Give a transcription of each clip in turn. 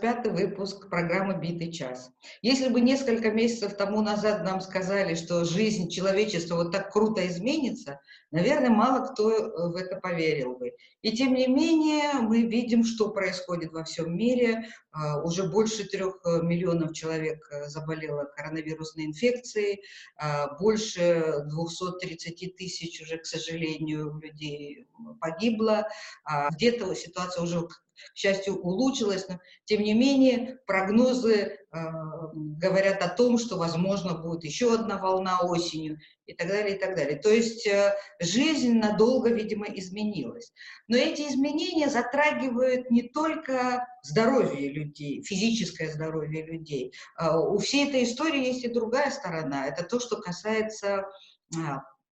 Здравствуйте! В эфире 25 выпуск программы «Битый час». Если бы несколько месяцев тому назад нам сказали, что жизнь человечества вот так круто изменится, наверное, мало кто э, в это поверил бы. И тем не менее мы видим, что происходит во всем мире. А, уже больше трех э, миллионов человек э, заболело коронавирусной инфекцией, а, больше 230 тысяч уже, к сожалению, людей погибло. А, где-то ситуация уже к счастью, улучшилось, но тем не менее прогнозы говорят о том, что, возможно, будет еще одна волна осенью и так далее, и так далее. То есть э, жизнь надолго, видимо, изменилась. Но эти изменения затрагивают не только здоровье людей, физическое здоровье людей. Э, у всей этой истории есть и другая сторона. Это то, что касается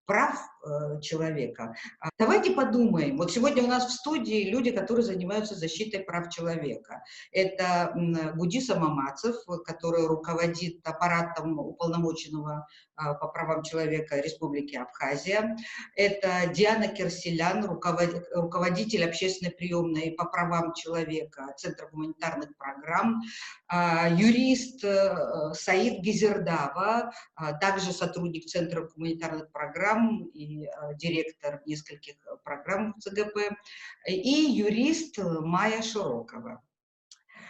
прав э, человека. А давайте подумаем. Вот сегодня у нас в студии люди, которые занимаются защитой прав человека. Это Гудиса Мамацев, который руководит аппаратом уполномоченного а, по правам человека Республики Абхазия. Это Диана Керселян, руководитель общественной приемной по правам человека Центра гуманитарных программ. А, юрист э, Саид Гизердава, также сотрудник Центра гуманитарных программ программ а, директор нескольких программ в ЦГП, и юрист Майя Широкова.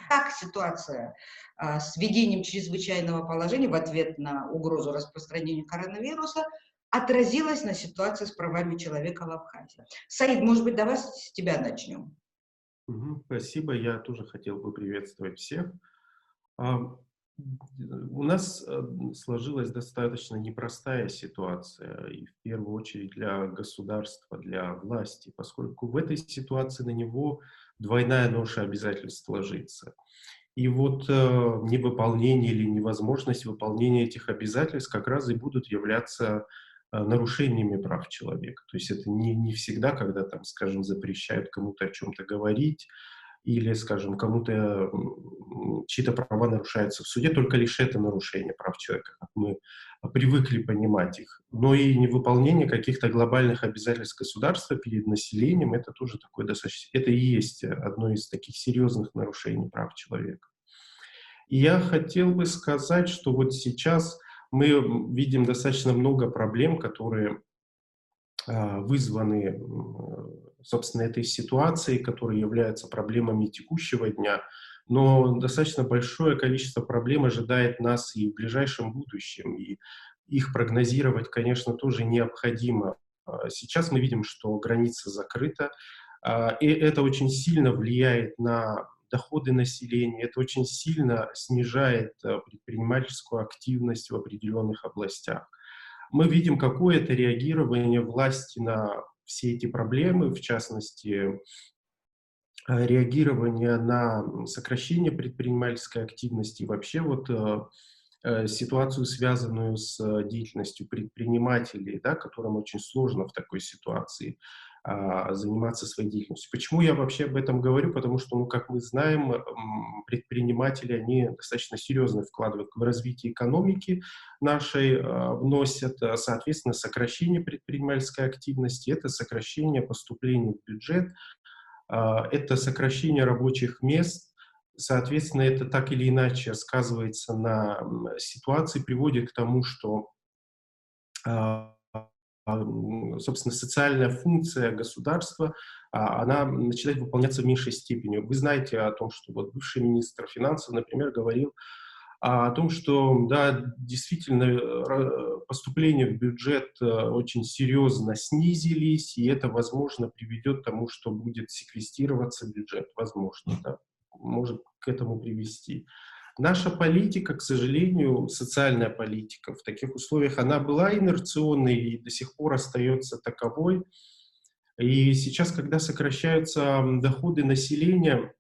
Как ситуация а, с введением чрезвычайного положения в ответ на угрозу распространения коронавируса отразилась на ситуации с правами человека в Абхазии? Саид, может быть, давай с тебя начнем. Спасибо. Я тоже хотел бы приветствовать всех. У нас э, сложилась достаточно непростая ситуация, и в первую очередь для государства, для власти, поскольку в этой ситуации на него двойная ноша обязательств ложится. И вот э, невыполнение или невозможность выполнения этих обязательств как раз и будут являться э, нарушениями прав человека. То есть это не, не всегда, когда, там, скажем, запрещают кому-то о чем-то говорить, или, скажем, кому-то чьи-то права нарушаются в суде, только лишь это нарушение прав человека, как мы привыкли понимать их. Но и невыполнение каких-то глобальных обязательств государства перед населением, это тоже такое достаточно, это и есть одно из таких серьезных нарушений прав человека. И я хотел бы сказать, что вот сейчас мы видим достаточно много проблем, которые а, вызваны собственно, этой ситуации, которые являются проблемами текущего дня, но достаточно большое количество проблем ожидает нас и в ближайшем будущем, и их прогнозировать, конечно, тоже необходимо. А, сейчас мы видим, что граница закрыта, и это очень сильно влияет на доходы населения, это очень сильно снижает а, предпринимательскую активность в определенных областях. Мы видим какое-то реагирование власти на все эти проблемы, в частности, э, реагирование на сокращение предпринимательской активности, вообще вот э, э, ситуацию, связанную с деятельностью предпринимателей, да, которым очень сложно в такой ситуации заниматься своей деятельностью. Почему я вообще об этом говорю? Потому что, ну, как мы знаем, предприниматели, они достаточно серьезно вкладывают в развитие экономики нашей, а, вносят, а, соответственно, сокращение предпринимательской активности, это сокращение поступлений в бюджет, это сокращение рабочих мест, соответственно, это так или иначе сказывается на ситуации, приводит к тому, что собственно, социальная функция государства, а, она начинает выполняться в меньшей степени. Вы знаете о том, что вот бывший министр финансов, например, говорил о том, что, да, действительно, э, поступления в бюджет э, очень серьезно снизились, и это, возможно, приведет к тому, что будет секвестироваться бюджет, возможно, да, может к этому привести. Наша политика, к сожалению, социальная политика в таких условиях, она была инерционной и до сих пор остается таковой. И сейчас, когда сокращаются доходы населения,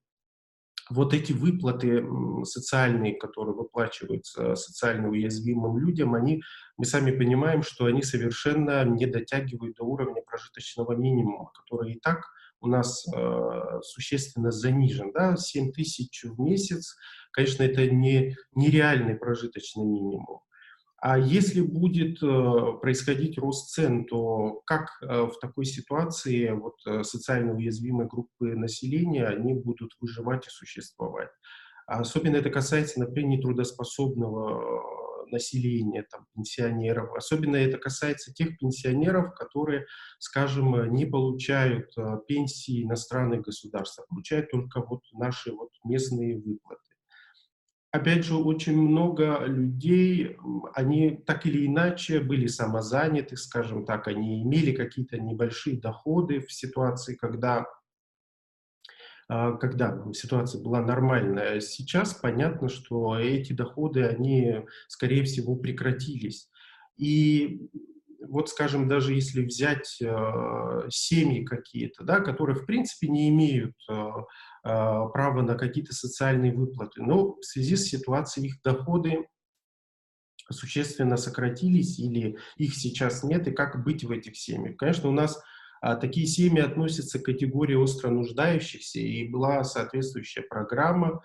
вот эти выплаты социальные, которые выплачиваются социально уязвимым людям, они, мы сами понимаем, что они совершенно не дотягивают до уровня прожиточного минимума, который и так у нас э, существенно занижен. Да? 7 тысяч в месяц Конечно, это не нереальный прожиточный минимум. А если будет э, происходить рост цен, то как э, в такой ситуации вот, э, социально уязвимые группы населения, они будут выживать и существовать? Особенно это касается, например, нетрудоспособного населения, там, пенсионеров. Особенно это касается тех пенсионеров, которые, скажем, не получают пенсии иностранных государств, а получают только вот наши вот местные выплаты опять же, очень много людей, они так или иначе были самозаняты, скажем так, они имели какие-то небольшие доходы в ситуации, когда когда ситуация была нормальная. Сейчас понятно, что эти доходы, они, скорее всего, прекратились. И вот, скажем, даже если взять э, семьи какие-то, да, которые, в принципе, не имеют э, э, права на какие-то социальные выплаты, но в связи с ситуацией их доходы существенно сократились или их сейчас нет, и как быть в этих семьях. Конечно, у нас а, такие семьи относятся к категории остро нуждающихся, и была соответствующая программа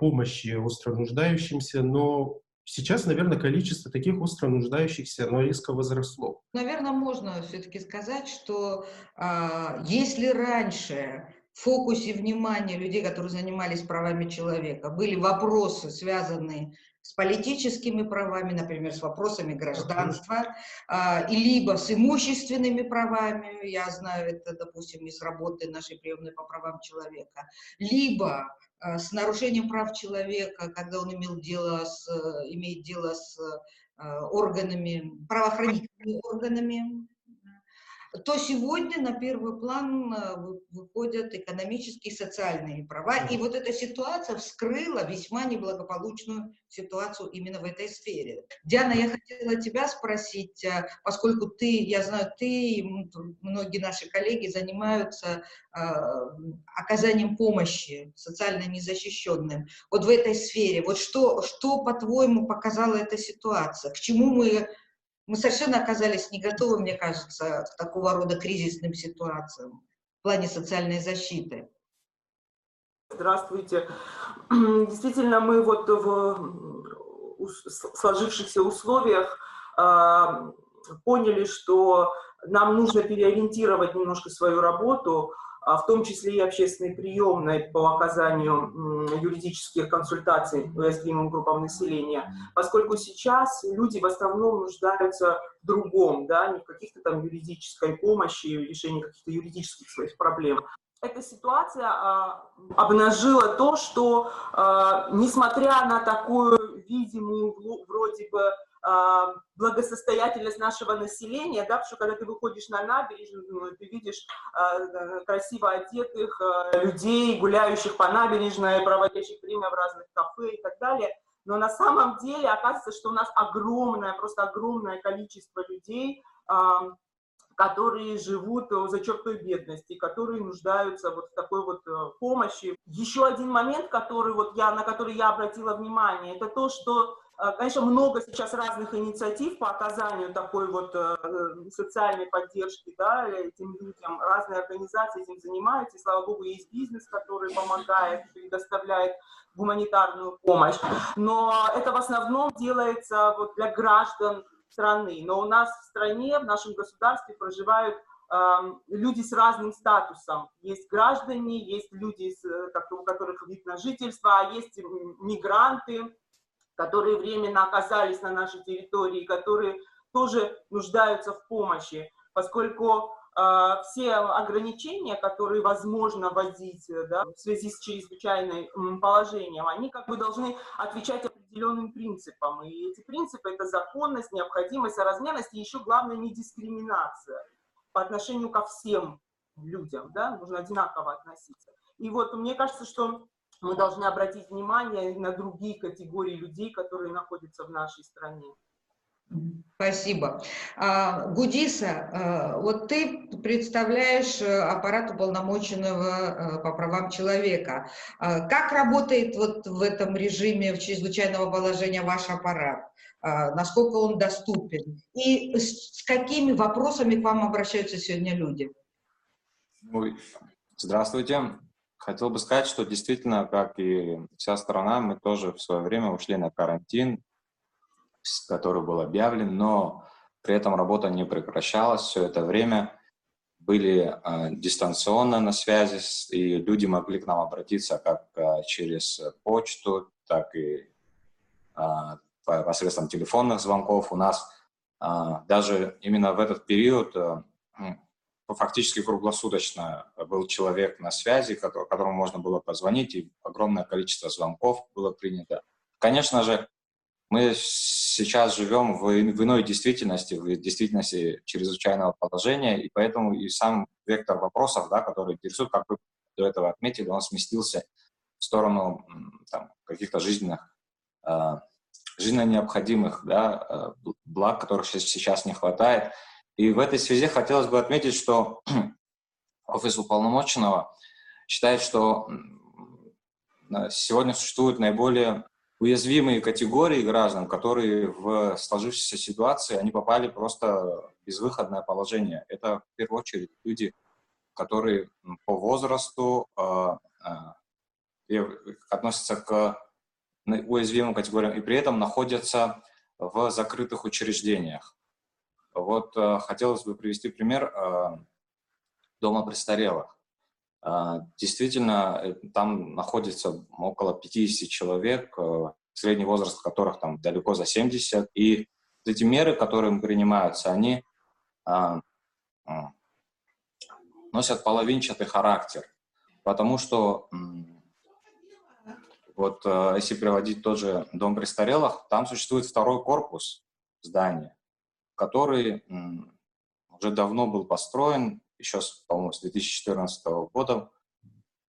помощи остро нуждающимся, но Сейчас, наверное, количество таких остро нуждающихся, оно резко возросло. Наверное, можно все-таки сказать, что а, если раньше фокусе внимания людей, которые занимались правами человека, были вопросы, связанные с политическими правами, например, с вопросами гражданства, а, и либо с имущественными правами, я знаю это, допустим, из работы нашей приемной по правам человека, либо а, с нарушением прав человека, когда он имел дело с, имеет дело с а, органами, правоохранительными органами, то сегодня на первый план э, выходят экономические и социальные права. И вот эта ситуация вскрыла весьма неблагополучную ситуацию именно в этой сфере. Диана, я хотела тебя спросить, э, поскольку ты, я знаю, ты и многие наши коллеги занимаются э, оказанием помощи социально незащищенным. Вот в этой сфере, вот что, что по-твоему, показала эта ситуация? К чему мы мы совершенно оказались не готовы, мне кажется, к такого рода кризисным ситуациям в плане социальной защиты. Здравствуйте. Действительно, мы вот в сложившихся условиях э, поняли, что нам нужно переориентировать немножко свою работу, а в том числе и общественной приемной по оказанию юридических консультаций уязвимым группам населения, поскольку сейчас люди в основном нуждаются в другом, да, не в каких-то там юридической помощи, решении каких-то юридических своих проблем. Эта ситуация а, обнажила то, что, а, несмотря на такую видимую вроде бы а, благосостоятельность нашего населения, да, потому что когда ты выходишь на набережную, ну, ты видишь а, красиво одетых а, людей, гуляющих по набережной, проводящих время в разных кафе и так далее. Но на самом деле оказывается, что у нас огромное, просто огромное количество людей, которые живут за чертой бедности, которые нуждаются вот в такой вот э, помощи. Еще один момент, который вот я, на который я обратила внимание, это то, что конечно, много сейчас разных инициатив по оказанию такой вот э, социальной поддержки да, этим людям. Разные организации этим занимаются, и, слава богу, есть бизнес, который помогает, предоставляет гуманитарную помощь. Но это в основном делается вот для граждан страны. Но у нас в стране, в нашем государстве проживают эм, люди с разным статусом. Есть граждане, есть люди, у которых вид на жительство, а есть мигранты, которые временно оказались на нашей территории, которые тоже нуждаются в помощи, поскольку э, все ограничения, которые возможно вводить да, в связи с чрезвычайным положением, они как бы должны отвечать определенным принципам. И эти принципы — это законность, необходимость, соразмерность и еще главное — не дискриминация по отношению ко всем людям, да, нужно одинаково относиться. И вот мне кажется, что мы должны обратить внимание на другие категории людей, которые находятся в нашей стране. Спасибо. А, Гудиса, а, вот ты представляешь э, аппарат уполномоченного э, по правам человека. А, как работает вот в этом режиме в чрезвычайного положения ваш аппарат? Насколько он доступен? И с какими вопросами к вам обращаются сегодня люди? Здравствуйте. Хотел бы сказать, что действительно, как и вся страна, мы тоже в свое время ушли на карантин. который был объявлен, но при этом работа не прекращалась все это время. Были э, дистанционно на связи, и люди могли к нам обратиться как э, через почту, так и э, посредством телефонных звонков. У нас э, даже именно в этот период э, фактически круглосуточно был человек на связи, которому можно было позвонить, и огромное количество звонков было принято. Конечно же, мы сейчас живем в, иной действительности, в действительности чрезвычайного положения, и поэтому и сам вектор вопросов, да, который интересует, как вы до этого отметили, он сместился в сторону там, каких-то жизненных, э, жизненно необходимых да, э, благ, которых сейчас не хватает. И в этой связи хотелось бы отметить, что офис уполномоченного считает, что сегодня существуют наиболее уязвимые категории граждан, которые в сложившейся ситуации, они попали просто в безвыходное положение. Это в первую очередь люди, которые по возрасту э, э, относятся к уязвимым категориям и при этом находятся в закрытых учреждениях. Вот э, хотелось бы привести пример э, дома престарелых. Э, действительно, там находится около 50 человек, средний возраст которых там далеко за 70. И эти меры, которые принимаются, они носят половинчатый характер. Потому что вот если приводить тот же дом престарелых, там существует второй корпус здания который уже давно был построен, еще, по-моему, с 2014 года,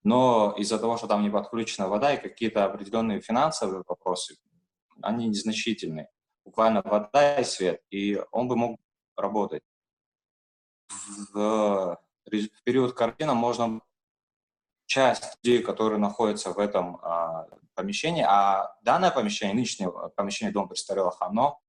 но из-за того, что там не подключена вода и какие-то определенные финансовые вопросы, они незначительные. Буквально вода и свет, и он бы мог работать. В, в период карантина можно часть людей, которые находятся в этом а, помещении, а данное помещение, нынешнее помещение Дома престарелых, оно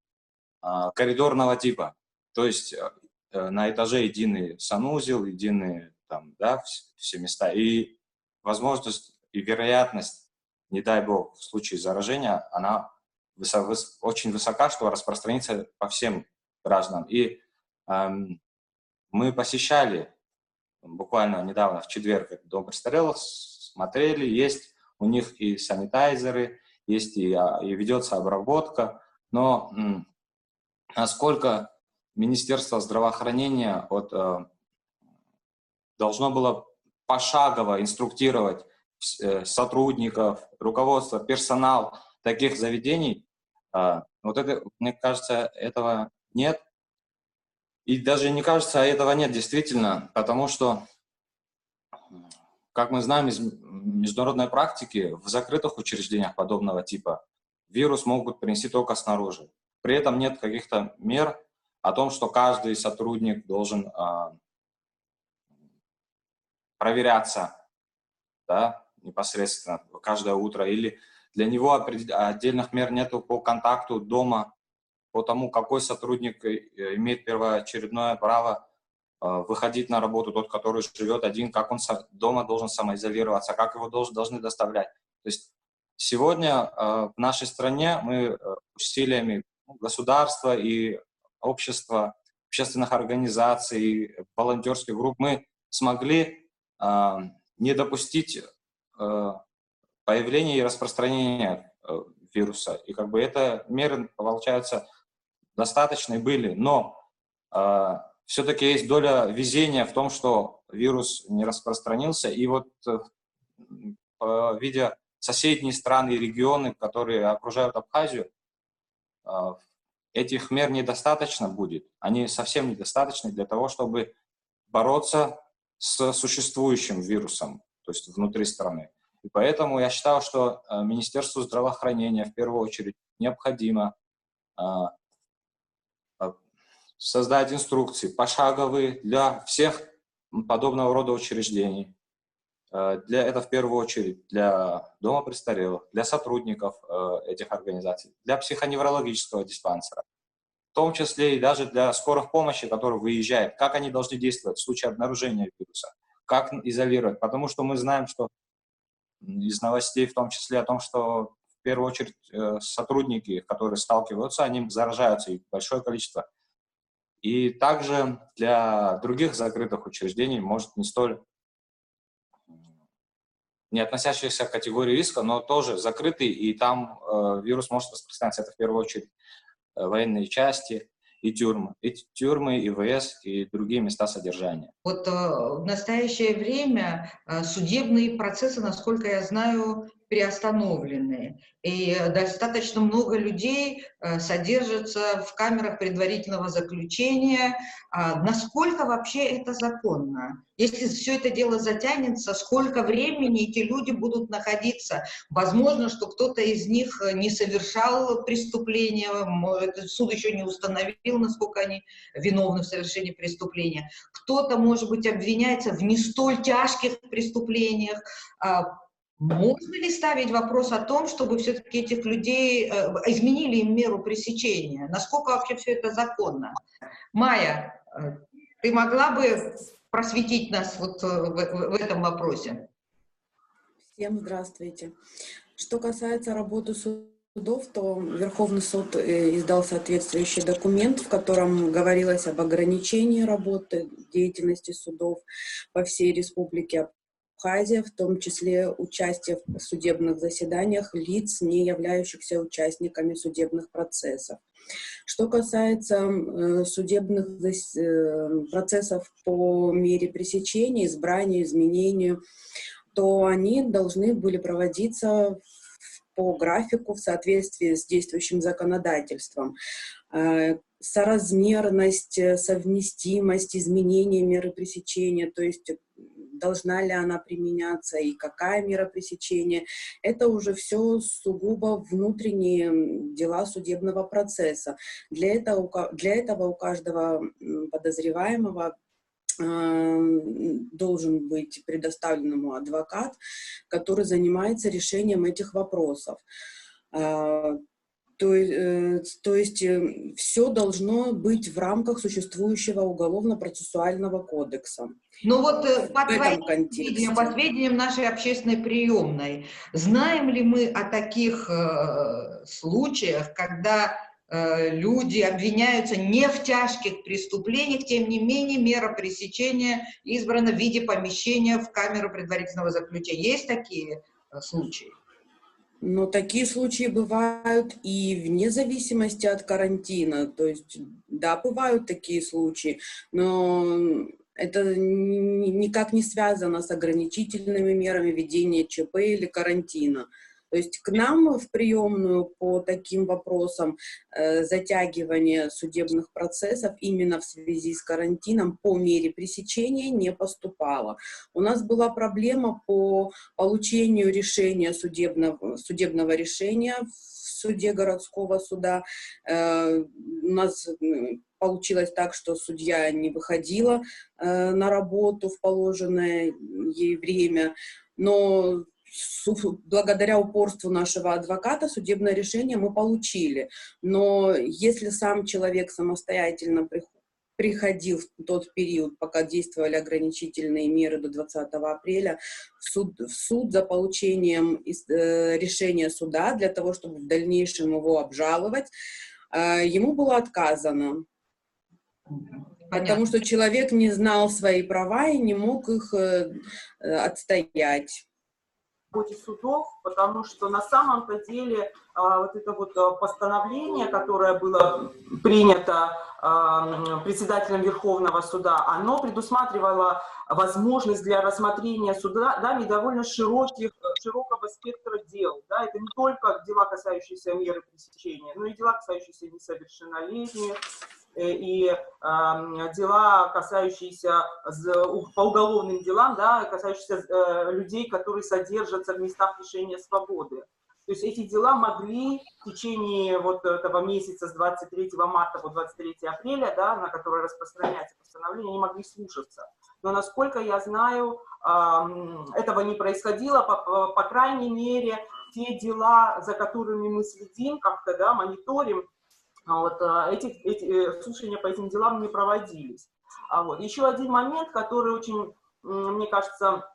коридорного типа. То есть э, э, на этаже единый санузел, единые там, да, все места. И возможность и вероятность, не дай бог, в случае заражения, она высо, выс, очень высока, что распространится по всем гражданам. И эм, мы посещали буквально недавно, в четверг, дом престарелых, смотрели, есть у них и санитайзеры, есть и, а, и ведется обработка, но насколько Министерство здравоохранения вот, э, должно было пошагово инструктировать э, сотрудников, руководство, персонал таких заведений, э, вот это, мне кажется, этого нет. И даже не кажется, а этого нет действительно, потому что, как мы знаем из международной практики, в закрытых учреждениях подобного типа вирус могут принести только снаружи. При этом нет каких-то мер о том, что каждый сотрудник должен э, проверяться да, непосредственно каждое утро. Или для него отдельных мер нет по контакту дома, по тому, какой сотрудник э, имеет первоочередное право э, выходить на работу, тот, который живет один, как он дома должен самоизолироваться, как его должны доставлять. То есть сегодня э, в нашей стране мы усилиями государства и общества, общественных организаций, волонтерских групп, мы смогли э, не допустить э, появления и распространения э, вируса. И как бы это меры, получается, достаточные были, но э, все-таки есть доля везения в том, что вирус не распространился. И вот э, видя соседние страны и регионы, которые окружают Абхазию, этих мер недостаточно будет. Они совсем недостаточны для того, чтобы бороться с существующим вирусом, то есть внутри страны. И поэтому я считаю, что а, Министерству здравоохранения в первую очередь необходимо а, создать инструкции пошаговые для всех подобного рода учреждений, для, это в первую очередь для дома престарелых, для сотрудников э, этих организаций, для психоневрологического диспансера, в том числе и даже для скорых помощи, которые выезжают, как они должны действовать в случае обнаружения вируса, как изолировать, потому что мы знаем, что из новостей в том числе о том, что в первую очередь э, сотрудники, которые сталкиваются, они заражаются, и большое количество. И также для других закрытых учреждений может не столь не относящиеся к категории риска, но тоже закрытый, и там э, вирус может распространяться. Это в первую очередь э, военные части, и тюрьмы, и тюрьмы, и ВС, и другие места содержания. Вот э, в настоящее время э, судебные процессы, насколько я знаю, приостановлены. И достаточно много людей э, содержатся в камерах предварительного заключения. А насколько вообще это законно? Если все это дело затянется, сколько времени эти люди будут находиться? Возможно, что кто-то из них не совершал преступления, суд еще не установил, насколько они виновны в совершении преступления. Кто-то, может быть, обвиняется в не столь тяжких преступлениях, а можно ли ставить вопрос о том, чтобы все-таки этих людей э, изменили им меру пресечения? Насколько вообще все это законно? Майя, э, ты могла бы просветить нас вот э, в, в, в этом вопросе? Всем здравствуйте. Что касается работы судов, то Верховный суд э, издал соответствующий документ, в котором говорилось об ограничении работы деятельности судов по всей республике, Абхазия, в том числе участие в судебных заседаниях лиц, не являющихся участниками судебных процессов. Что касается э, судебных э, процессов по мере пресечения, избрания, изменению, то они должны были проводиться по графику в соответствии с действующим законодательством. Э, соразмерность, совместимость, изменение меры пресечения, то есть должна ли она применяться и какая мера пресечения. Это уже все сугубо внутренние дела судебного процесса. Для этого, для этого у каждого подозреваемого должен быть предоставлен ему адвокат, который занимается решением этих вопросов. То, то есть э, все должно быть в рамках существующего уголовно-процессуального кодекса. Ну вот э, по твоим сведениям, по сведениям нашей общественной приемной, знаем ли мы о таких э, случаях, когда э, люди обвиняются не в тяжких преступлениях, тем не менее мера пресечения избрана в виде помещения в камеру предварительного заключения. Есть такие э, случаи? Но такие случаи бывают и вне зависимости от карантина. То есть, да, бывают такие случаи, но это никак не связано с ограничительными мерами ведения ЧП или карантина. То есть к нам в приемную по таким вопросам э, затягивания судебных процессов именно в связи с карантином по мере пресечения не поступало. У нас была проблема по получению решения судебного, судебного решения в суде городского суда. Э, у нас получилось так, что судья не выходила э, на работу в положенное ей время, но благодаря упорству нашего адвоката судебное решение мы получили. Но если сам человек самостоятельно приходил в тот период, пока действовали ограничительные меры до 20 апреля, в суд, в суд за получением э, решения суда для того, чтобы в дальнейшем его обжаловать, э, ему было отказано. Понятно. Потому что человек не знал свои права и не мог их э, отстоять ходе судов, потому что на самом-то деле а, вот это вот а, постановление, которое было принято председателем Верховного суда, оно предусматривало возможность для рассмотрения суда да, довольно широких, широкого спектра дел. Да, это не только дела, касающиеся меры пресечения, но и дела, касающиеся несовершеннолетних, Э, и дела, касающиеся по уголовным делам, да, касающиеся э, людей, которые содержатся в местах лишения свободы. То есть эти дела могли в течение вот этого месяца с 23 марта по 23 апреля, да, на который распространяется постановление, они могли слушаться. Но насколько я знаю, этого не происходило, по, по крайней мере, те дела, за которыми мы следим, как-то да, мониторим, вот, а, эти, эти э, слушания по этим делам не проводились. А вот. Еще один момент, который очень, мне кажется,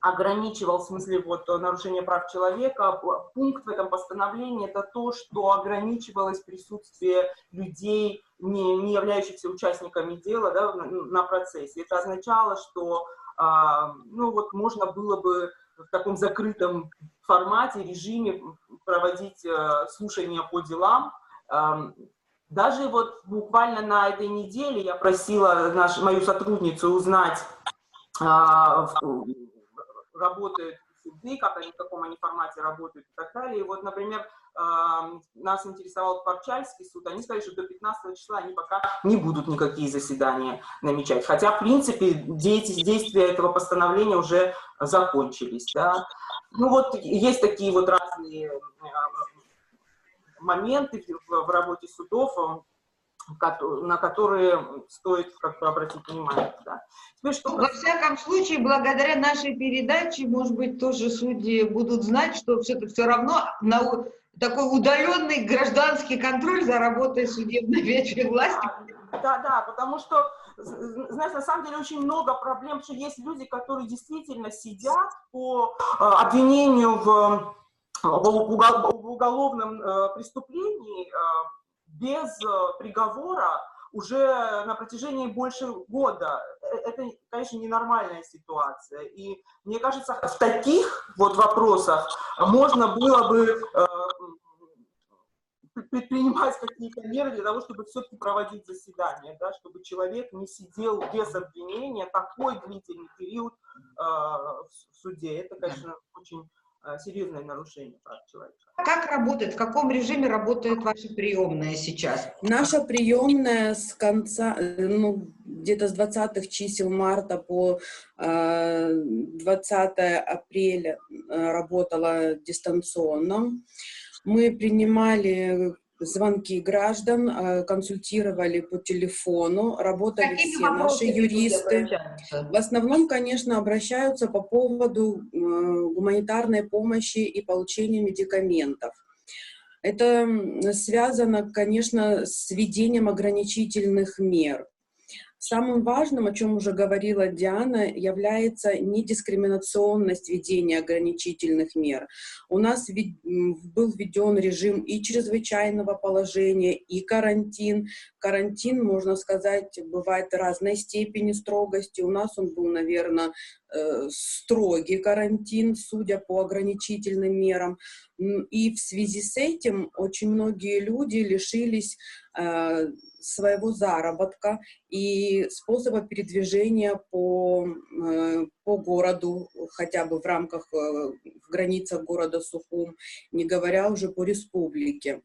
ограничивал, в смысле вот нарушение прав человека, пункт в этом постановлении это то, что ограничивалось присутствие людей, не, не являющихся участниками дела да, на, на процессе. Это означало, что а, ну вот можно было бы в таком закрытом формате, режиме проводить а, слушания по делам. А, даже вот буквально на этой неделе я просила наш, мою сотрудницу узнать, а, работают суды, как они, в каком они формате работают и так далее. И вот, например, нас интересовал Порчальский суд, они сказали, что до 15 числа они пока не будут никакие заседания намечать. Хотя, в принципе, действия этого постановления уже закончились. Да? Ну вот есть такие вот разные моменты в работе судов, на которые стоит как бы обратить внимание. Да. Теперь, что... Во всяком случае, благодаря нашей передаче, может быть, тоже судьи будут знать, что все, все равно на такой удаленный гражданский контроль за работой судебной ветви власти. Да, да, да, потому что, знаешь, на самом деле очень много проблем, что есть люди, которые действительно сидят по э, обвинению в, в уголовном э, преступлении, э, без э, приговора уже на протяжении больше года. Э, это, конечно, ненормальная ситуация. И мне кажется, в таких вот вопросах можно было бы э, предпринимать какие-то меры для того, чтобы все-таки проводить заседание, да, чтобы человек не сидел без обвинения такой длительный период э, в суде. Это, конечно, очень серьезное нарушение прав человека. Как работает, в каком режиме работает ваша приемная сейчас? Наша приемная с конца, э, ну, где-то с 20-х чисел марта по э, 20 апреля э, работала дистанционно. Мы принимали звонки граждан, э, консультировали по телефону, работали Какими все наши юристы. В основном, конечно, обращаются по поводу гуманитарной помощи и получения медикаментов. Это связано, конечно, с введением ограничительных мер. Самым важным, о чем уже говорила Диана, является недискриминационность введения ограничительных мер. У нас был введен режим и чрезвычайного положения, и карантин. Карантин, можно сказать, бывает разной степени строгости. У нас он был, наверное, э, строгий карантин, судя по ограничительным мерам. И в связи с этим очень многие люди лишились э, своего заработка и способа передвижения по, э, по городу, хотя бы в рамках, э, в границах города Сухум, не говоря уже по республике.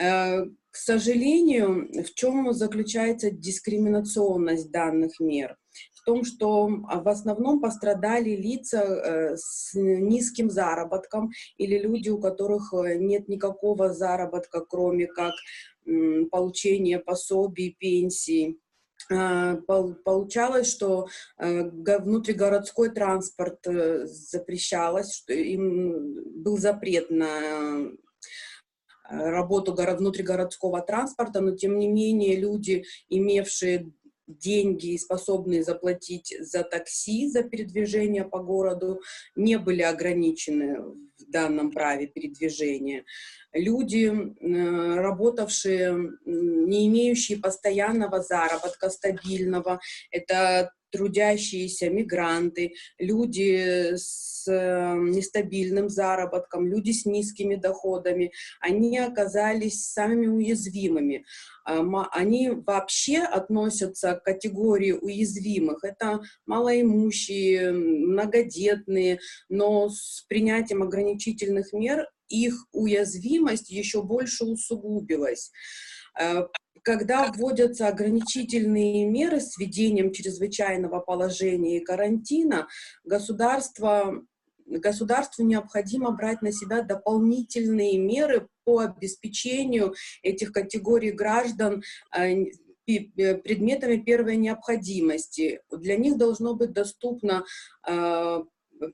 Э, к сожалению, в чем заключается дискриминационность данных мер? Том, что в основном пострадали лица с низким заработком или люди, у которых нет никакого заработка, кроме как получения пособий, пенсий. А, получалось, что э, внутригородской транспорт э, запрещалось, что им был запрет на работу внутригородского транспорта, но тем не менее люди, имевшие деньги способные заплатить за такси, за передвижение по городу, не были ограничены в данном праве передвижения. Люди, э, работавшие, не имеющие постоянного заработка стабильного, это трудящиеся мигранты, люди с э, нестабильным заработком, люди с низкими доходами, они оказались самыми уязвимыми. Они вообще относятся к категории уязвимых. Это малоимущие, многодетные, но с принятием ограничительных мер их уязвимость еще больше усугубилась. Когда вводятся ограничительные меры с введением чрезвычайного положения и карантина, государство, государству необходимо брать на себя дополнительные меры по обеспечению этих категорий граждан э, э, предметами первой необходимости. Для них должно быть доступно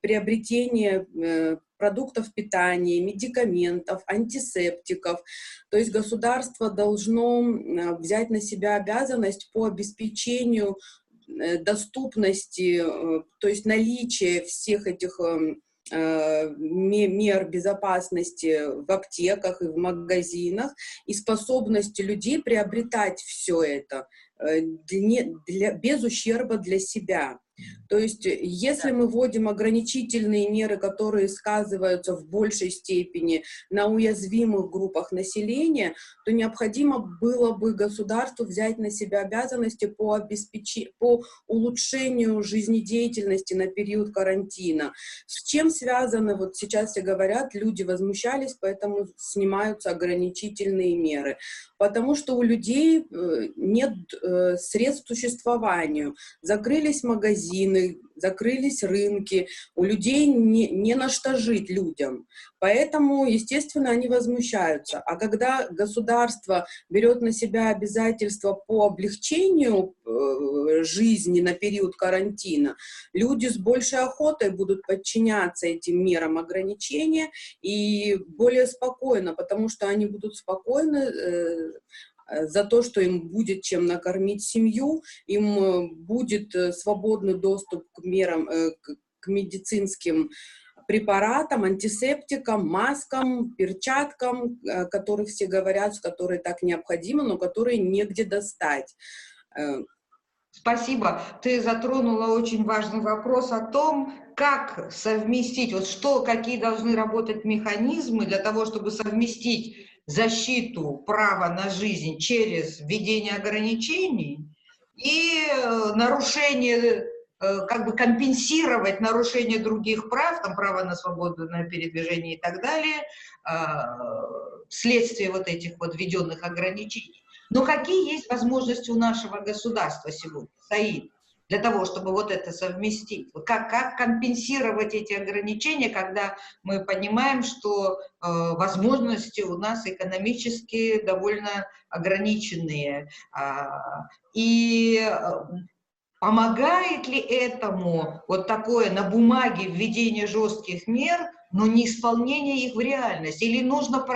приобретение э, продуктов питания, медикаментов, антисептиков. То есть государство должно взять на себя обязанность по обеспечению доступности, то есть наличие всех этих эм, мер безопасности в аптеках и в магазинах и способности людей приобретать все это для, для, без ущерба для себя. То есть, э, если мы вводим ограничительные меры, которые сказываются в большей степени на уязвимых группах населения, то необходимо было бы государству взять на себя обязанности по, обеспечению, по улучшению жизнедеятельности на период карантина. С чем связаны, вот сейчас все говорят, люди возмущались, поэтому снимаются ограничительные меры. Потому что у людей э, нет э, средств к существованию. Закрылись магазины, магазины, закрылись рынки, у людей не, не на что жить людям. Поэтому, естественно, они возмущаются. А когда государство берет на себя обязательства по облегчению э, жизни на период карантина, люди с большей охотой будут подчиняться этим мерам ограничения и более спокойно, потому что они будут спокойно э, Э, за то, что им будет чем накормить семью, им э, будет э, свободный доступ к мерам, к медицинским препаратам, антисептикам, маскам, перчаткам, о которых все говорят, которые так необходимы, но которые негде достать. Спасибо. Ты затронула очень важный вопрос о том, как совместить, вот что, какие должны работать механизмы для того, чтобы совместить защиту права на жизнь через введение ограничений и э, нарушение, э, как бы компенсировать нарушение других прав, там право на свободное передвижение и так далее, а, вследствие вот этих вот введенных ограничений. Но какие есть возможности у нашего государства сегодня, Саид? Для того, чтобы вот это совместить? Как, как компенсировать эти ограничения, когда мы понимаем, что э, возможности у нас экономически довольно ограниченные? Э, и помогает ли этому вот такое на бумаге введение жестких мер, но не исполнение их в реальность? Или нужно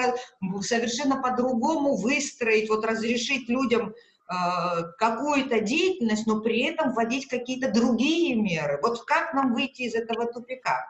совершенно по-другому выстроить, вот разрешить людям какую-то деятельность, но при этом вводить какие-то другие меры. Вот как нам выйти из этого тупика?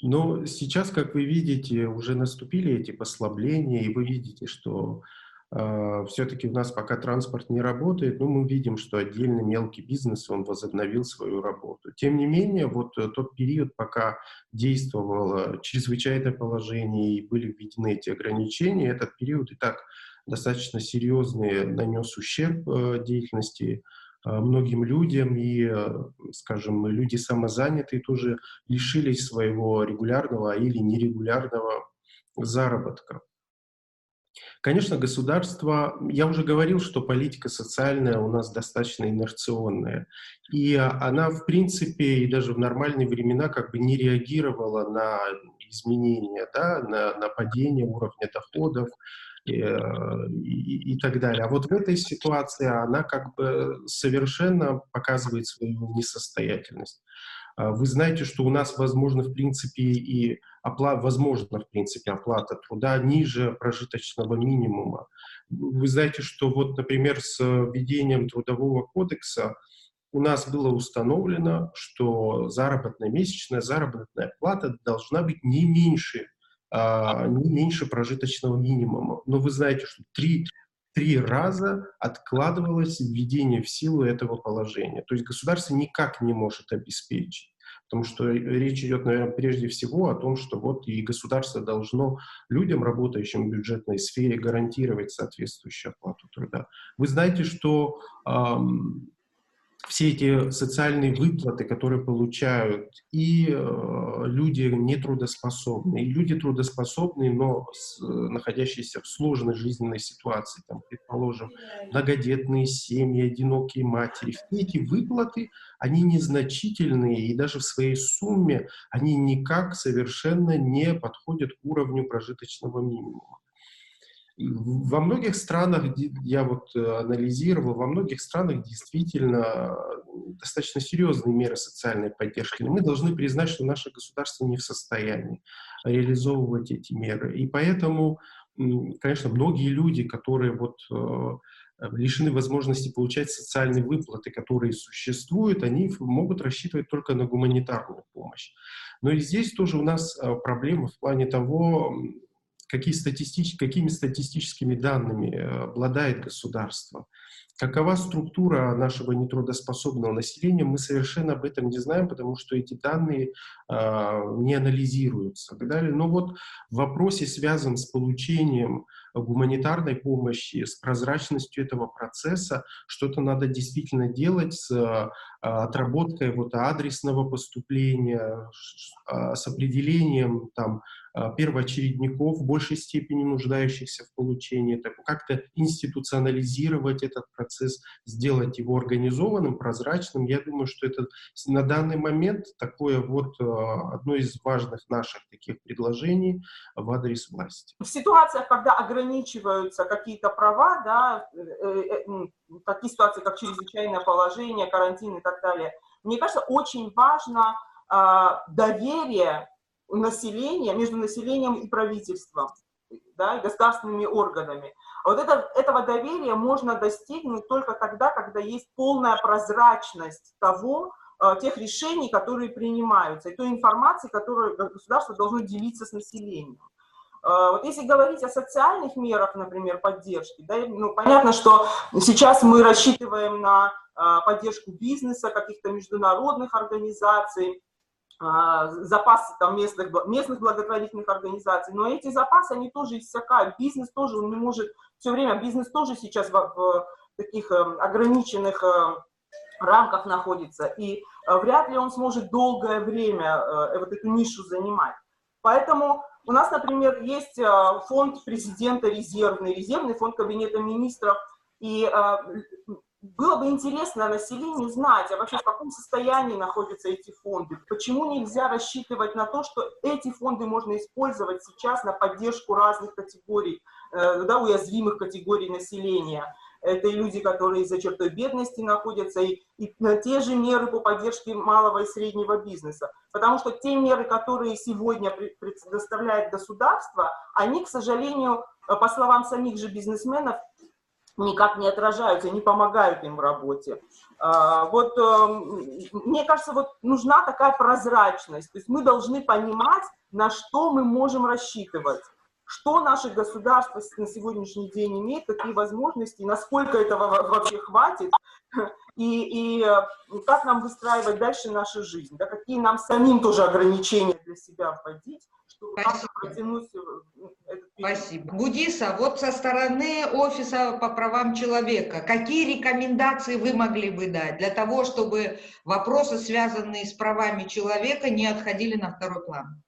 Но сейчас, как вы видите, уже наступили эти послабления, и вы видите, что э, все-таки у нас пока транспорт не работает, но мы видим, что отдельный мелкий бизнес, он возобновил свою работу. Тем не менее, вот э, тот период, пока действовало чрезвычайное положение и были введены эти ограничения, этот период и так достаточно серьезный нанес ущерб э, деятельности э, многим людям, и, э, скажем, люди самозанятые тоже лишились своего регулярного или нерегулярного заработка. Конечно, государство, я уже говорил, что политика социальная у нас достаточно инерционная, и она, в принципе, и даже в нормальные времена как бы не реагировала на изменения, да, на, на падение уровня доходов, и, и так далее. А вот в этой ситуации она как бы совершенно показывает свою несостоятельность. А вы знаете, что у нас возможно, в принципе, и оплата, возможно, в принципе, оплата труда ниже прожиточного минимума. Вы знаете, что вот, например, с введением трудового кодекса у нас было установлено, что заработная месячная заработная плата должна быть не меньше не меньше прожиточного минимума. Но вы знаете, что три, три раза откладывалось введение в силу этого положения. То есть государство никак не может обеспечить. Потому что речь идет, наверное, прежде всего о том, что вот и государство должно людям, работающим в бюджетной сфере, гарантировать соответствующую оплату труда. Вы знаете, что эм, все эти социальные выплаты, которые получают и э, люди нетрудоспособные, и люди трудоспособные, но с, находящиеся в сложной жизненной ситуации, там, предположим, многодетные семьи, одинокие матери, все эти выплаты, они незначительные, и даже в своей сумме они никак совершенно не подходят к уровню прожиточного минимума. Во многих странах, я вот э, анализировал, во многих странах действительно достаточно серьезные меры социальной поддержки. Но мы должны признать, что наше государство не в состоянии реализовывать эти меры. И поэтому, конечно, многие люди, которые вот э, лишены возможности получать социальные выплаты, которые существуют, они могут рассчитывать только на гуманитарную помощь. Но и здесь тоже у нас проблема в плане того, какие статистич... какими статистическими данными обладает государство какова структура нашего нетрудоспособного населения, мы совершенно об этом не знаем, потому что эти данные э, не анализируются. И так далее. Но вот в вопросе, связан с получением гуманитарной помощи, с прозрачностью этого процесса, что-то надо действительно делать с э, отработкой вот адресного поступления, с определением там а, первоочередников в большей степени нуждающихся в получении, так как-то институционализировать этот процесс, сделать его организованным, прозрачным. Я думаю, что это на данный момент такое вот а, одно из важных наших таких предложений в адрес власти. В ситуациях, когда ограничиваются какие-то права, да, э, э, э, такие ситуации, как чрезвычайное положение, карантин и так далее, мне кажется, очень важно а, доверие населения, между населением и правительством, да, государственными органами. А вот это, этого доверия можно достигнуть только тогда, когда есть полная прозрачность того, э, тех решений, которые принимаются, и той информации, которую государство должно делиться с населением. Э, вот если говорить о социальных мерах, например, поддержки, да, ну, понятно, что сейчас мы рассчитываем на э, поддержку бизнеса, каких-то международных организаций, запасы там местных, местных благотворительных организаций, но эти запасы, они тоже иссякают, бизнес тоже, он не может, все время бизнес тоже сейчас в, в таких эм, ограниченных э, рамках находится, и э, вряд ли он сможет долгое время э, вот эту нишу занимать. Поэтому у нас, например, есть фонд президента резервный, резервный фонд кабинета министров, и было бы интересно населению знать, а вообще в каком состоянии находятся эти фонды, почему нельзя рассчитывать на то, что эти фонды можно использовать сейчас на поддержку разных категорий, э, да, уязвимых категорий населения. Это и люди, которые за чертой бедности находятся, и, и на те же меры по поддержке малого и среднего бизнеса. Потому что те меры, которые сегодня предоставляет государство, они, к сожалению, по словам самих же бизнесменов, никак не отражаются, не помогают им в работе. А, вот эм, мне кажется, вот нужна такая прозрачность. То есть мы должны понимать, на что мы можем рассчитывать, что наше государство на сегодняшний день имеет, какие возможности, насколько этого вообще хватит, и, и э, как нам выстраивать дальше нашу жизнь, да, какие нам самим тоже ограничения для себя вводить, как-то протянуть э, Спасибо. Гудиса, вот со стороны Офиса по правам человека, какие рекомендации вы могли бы дать для того, чтобы вопросы, связанные с правами человека, не отходили на второй план?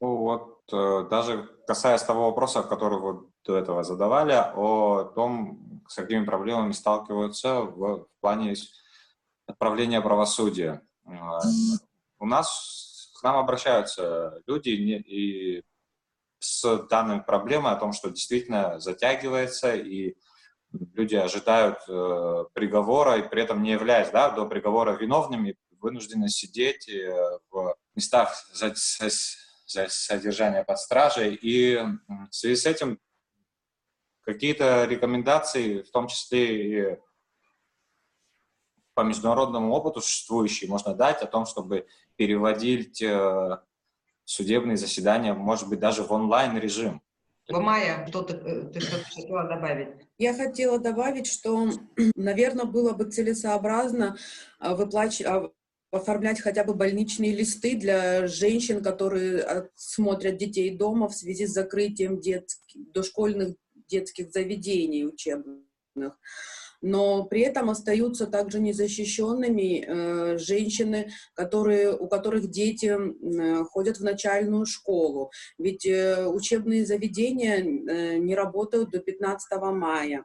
Ну, вот э, даже касаясь того вопроса, который вы до этого задавали, о том, с какими проблемами сталкиваются в, в плане отправления правосудия. Э, у нас к нам обращаются люди и с данной проблемой о том, что действительно затягивается, и люди ожидают э, приговора, и при этом не являясь да, до приговора виновными, вынуждены сидеть э, в местах за, за, за содержание под стражей. И в связи с этим какие-то рекомендации, в том числе и по международному опыту существующие, можно дать о том, чтобы переводить э, судебные заседания, может быть, даже в онлайн-режим. Майя, что ты, э, ты что хотела добавить? Я хотела добавить, что, наверное, было бы целесообразно а, выплач... А, оформлять хотя бы больничные листы для женщин, которые смотрят детей дома в связи с закрытием детских, дошкольных детских заведений учебных но при этом остаются также незащищенными э, женщины, которые, у которых дети э, ходят в начальную школу. Ведь э, учебные заведения не работают до 15 мая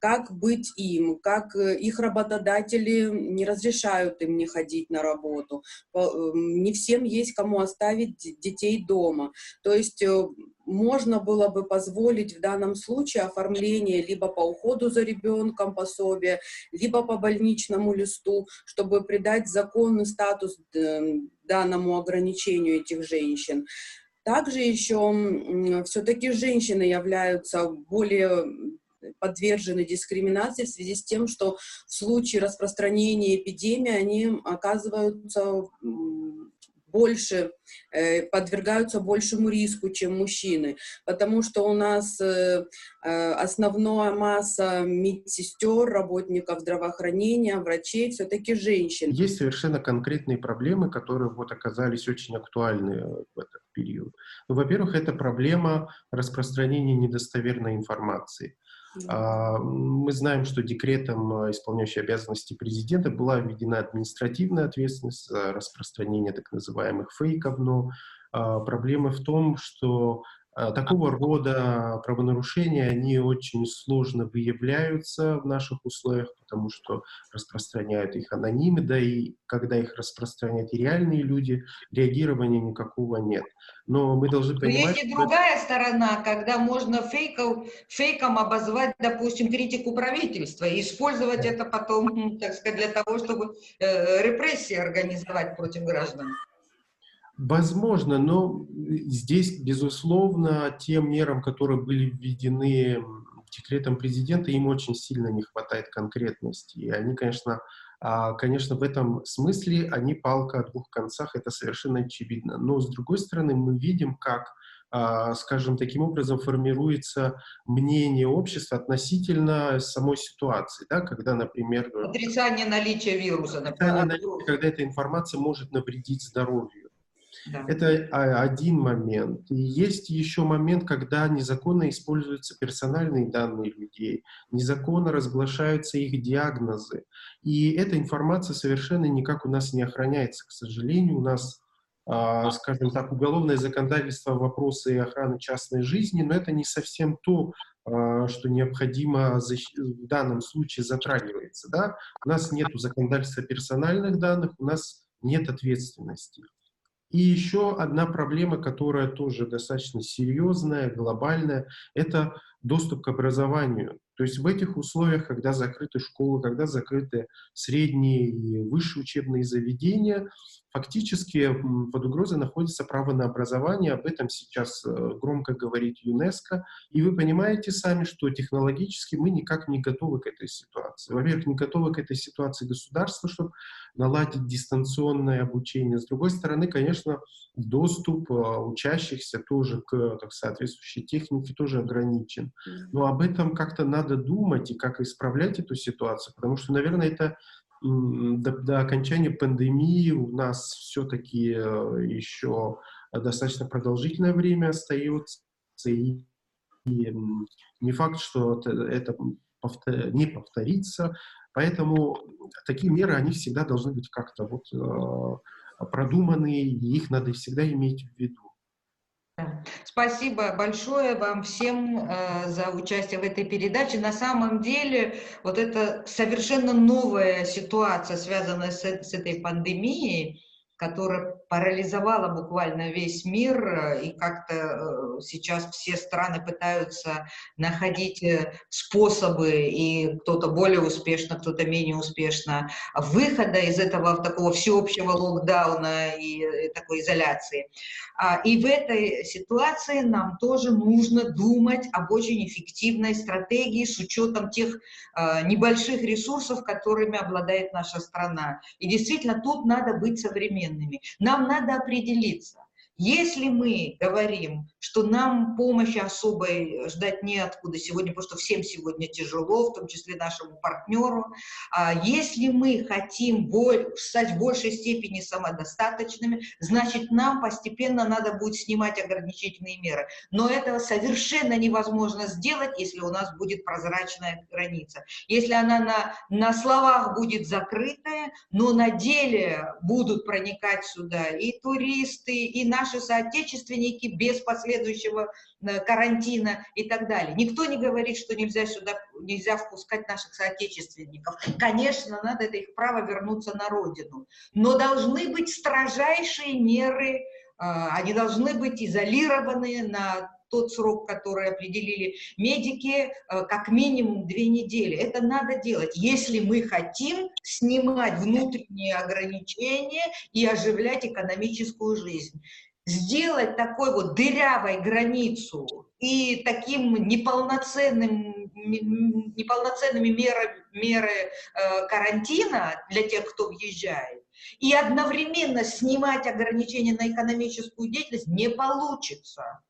как быть им, как их работодатели не разрешают им не ходить на работу, не всем есть кому оставить детей дома. То есть можно было бы позволить в данном случае оформление либо по уходу за ребенком пособия, либо по больничному листу, чтобы придать законный статус эм, данному ограничению этих женщин. Также еще все-таки женщины являются более подвержены дискриминации в связи с тем, что в случае распространения эпидемии они оказываются больше, э, подвергаются большему риску, чем мужчины, потому что у нас э, э, основная масса медсестер, работников здравоохранения, врачей все-таки женщин. Есть совершенно конкретные проблемы, которые вот оказались очень актуальны в этот период. Во-первых, это проблема распространения недостоверной информации. А, мы знаем, что декретом, а, исполняющей обязанности президента, была введена административная ответственность за распространение так называемых фейков, но а, проблема в том, что такого рода правонарушения, они очень сложно выявляются в наших условиях, потому что распространяют их анонимы, да и когда их распространяют и реальные люди, реагирования никакого нет. Но мы должны понимать... Но есть и другая что... сторона, когда можно фейков, фейком обозвать, допустим, критику правительства и использовать это потом, так сказать, для того, чтобы э, репрессии организовать против граждан. Возможно, но здесь, безусловно, тем мерам, которые были введены декретом президента, им очень сильно не хватает конкретности. И они, конечно, а, конечно, в этом смысле они палка о двух концах, это совершенно очевидно. Но, с другой стороны, мы видим, как а, скажем, таким образом формируется мнение общества относительно самой ситуации, да, когда, например... Отрицание наличия вируса. Например. Наличия, когда эта информация может навредить здоровью. Это а, один момент. И есть еще момент, когда незаконно используются персональные данные людей, незаконно разглашаются их диагнозы. И эта информация совершенно никак у нас не охраняется. К сожалению, у нас а, скажем так, уголовное законодательство вопросы охраны частной жизни, но это не совсем то, а, что необходимо в данном случае затрагивается. Да? У нас нет законодательства персональных данных, у нас нет ответственности. И еще одна проблема, которая тоже достаточно серьезная, глобальная, это доступ к образованию. То есть в этих условиях, когда закрыты школы, когда закрыты средние и высшие учебные заведения, фактически под угрозой находится право на образование. Об этом сейчас э, громко говорит ЮНЕСКО. И вы понимаете сами, что технологически мы никак не готовы к этой ситуации. Во-первых, не готовы к этой ситуации государства, чтобы наладить дистанционное обучение. С другой стороны, конечно, доступ э, учащихся тоже к так, соответствующей технике тоже ограничен. Но об этом как-то надо думать и как исправлять эту ситуацию, потому что, наверное, это до, до окончания пандемии у нас все-таки э, еще достаточно продолжительное время остается, и, и не факт, что это повтор, не повторится, поэтому такие меры, они всегда должны быть как-то вот э, продуманы, и их надо всегда иметь в виду. Спасибо большое вам всем э, за участие в этой передаче. На самом деле, вот это совершенно новая ситуация, связанная с, с этой пандемией, которая парализовала буквально весь мир, э, и как-то э, сейчас все страны пытаются находить э, способы, и кто-то более успешно, кто-то менее успешно, выхода из этого такого всеобщего локдауна и такой изоляции. А, и в этой ситуации нам тоже нужно думать об очень эффективной стратегии с учетом тех небольших ресурсов, которыми обладает наша страна. И действительно, тут надо быть современными. Нам нам надо определиться. Если мы говорим, что нам помощи особой ждать неоткуда сегодня, потому что всем сегодня тяжело, в том числе нашему партнеру, а если мы хотим стать в большей степени самодостаточными, значит, нам постепенно надо будет снимать ограничительные меры. Но этого совершенно невозможно сделать, если у нас будет прозрачная граница. Если она на, на словах будет закрытая, но на деле будут проникать сюда и туристы, и наши соотечественники без последующего э, карантина и так далее. Никто не говорит, что нельзя сюда, нельзя впускать наших соотечественников. Конечно, надо это их право вернуться на родину. Но должны быть строжайшие меры, э, они должны быть изолированы на тот срок, который определили медики, э, как минимум две недели. Это надо делать, если мы хотим снимать внутренние ограничения и оживлять экономическую жизнь сделать такой вот дырявой границу и таким неполноценным неполноценными меры, меры э, карантина для тех, кто въезжает, и одновременно снимать ограничения на экономическую деятельность не получится.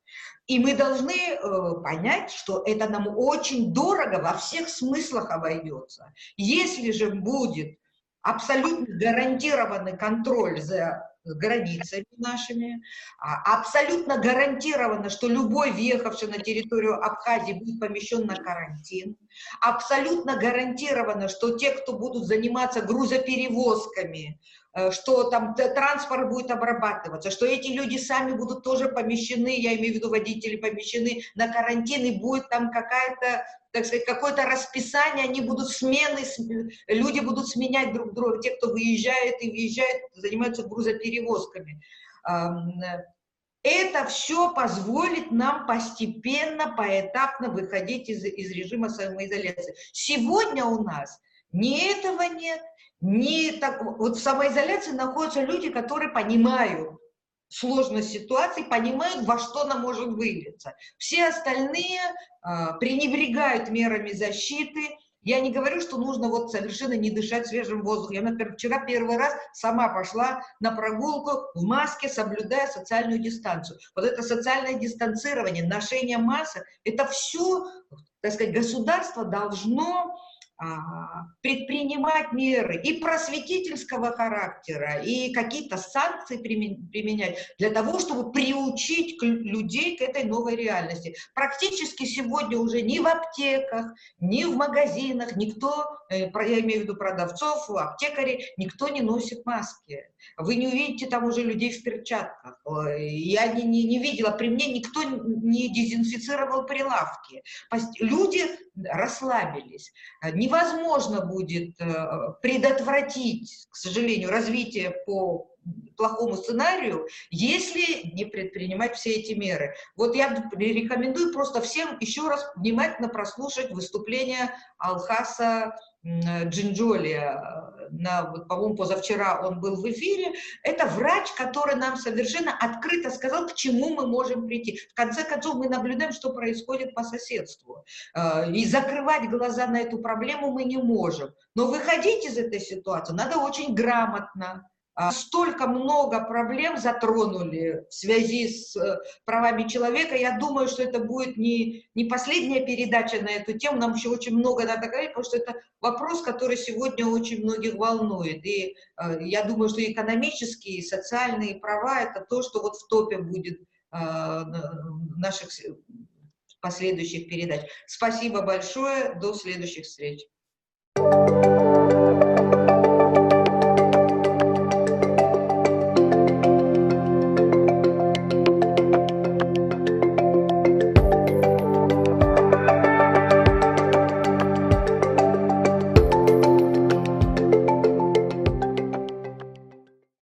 И мы должны э, понять, что это нам очень дорого во всех смыслах обойдется. Если же будет абсолютно гарантированный контроль за границами нашими, а, абсолютно гарантировано, что любой въехавший на территорию Абхазии будет помещен на карантин, абсолютно гарантировано, что те, кто будут заниматься грузоперевозками, что там транспорт будет обрабатываться, что эти люди сами будут тоже помещены, я имею в виду водители, помещены на карантин, и будет там какая-то так сказать, какое-то расписание, они будут смены, люди будут сменять друг друга, те, кто выезжает и въезжает, занимаются грузоперевозками. Это все позволит нам постепенно, поэтапно выходить из, из режима самоизоляции. Сегодня у нас ни этого нет, ни так, вот в самоизоляции находятся люди, которые понимают, сложность ситуации, понимают, во что она может вылиться. Все остальные э, пренебрегают мерами защиты. Я не говорю, что нужно вот совершенно не дышать свежим воздухом. Я, например, вчера первый раз сама пошла на прогулку в маске, соблюдая социальную дистанцию. Вот это социальное дистанцирование, ношение масок, это все, так сказать, государство должно предпринимать меры и просветительского характера, и какие-то санкции применять для того, чтобы приучить людей к этой новой реальности. Практически сегодня уже ни в аптеках, ни в магазинах никто, э, я имею в виду продавцов, аптекарей, никто не носит маски. Вы не увидите там уже людей в перчатках. Я не, не, не видела, при мне никто не дезинфицировал прилавки. Люди расслабились. Невозможно будет э, предотвратить, к сожалению, развитие по плохому сценарию, если не предпринимать все эти меры. Вот я рекомендую просто всем еще раз внимательно прослушать выступление Алхаса Джинджоли, на, по-моему, позавчера он был в эфире, это врач, который нам совершенно открыто сказал, к чему мы можем прийти. В конце концов, мы наблюдаем, что происходит по соседству. Э, и закрывать глаза на эту проблему мы не можем. Но выходить из этой ситуации надо очень грамотно, столько много проблем затронули в связи с э, правами человека. Я думаю, что это будет не, не последняя передача на эту тему. Нам еще очень много надо говорить, потому что это вопрос, который сегодня очень многих волнует. И э, я думаю, что экономические социальные права – это то, что вот в топе будет э, наших последующих передач. Спасибо большое. До следующих встреч.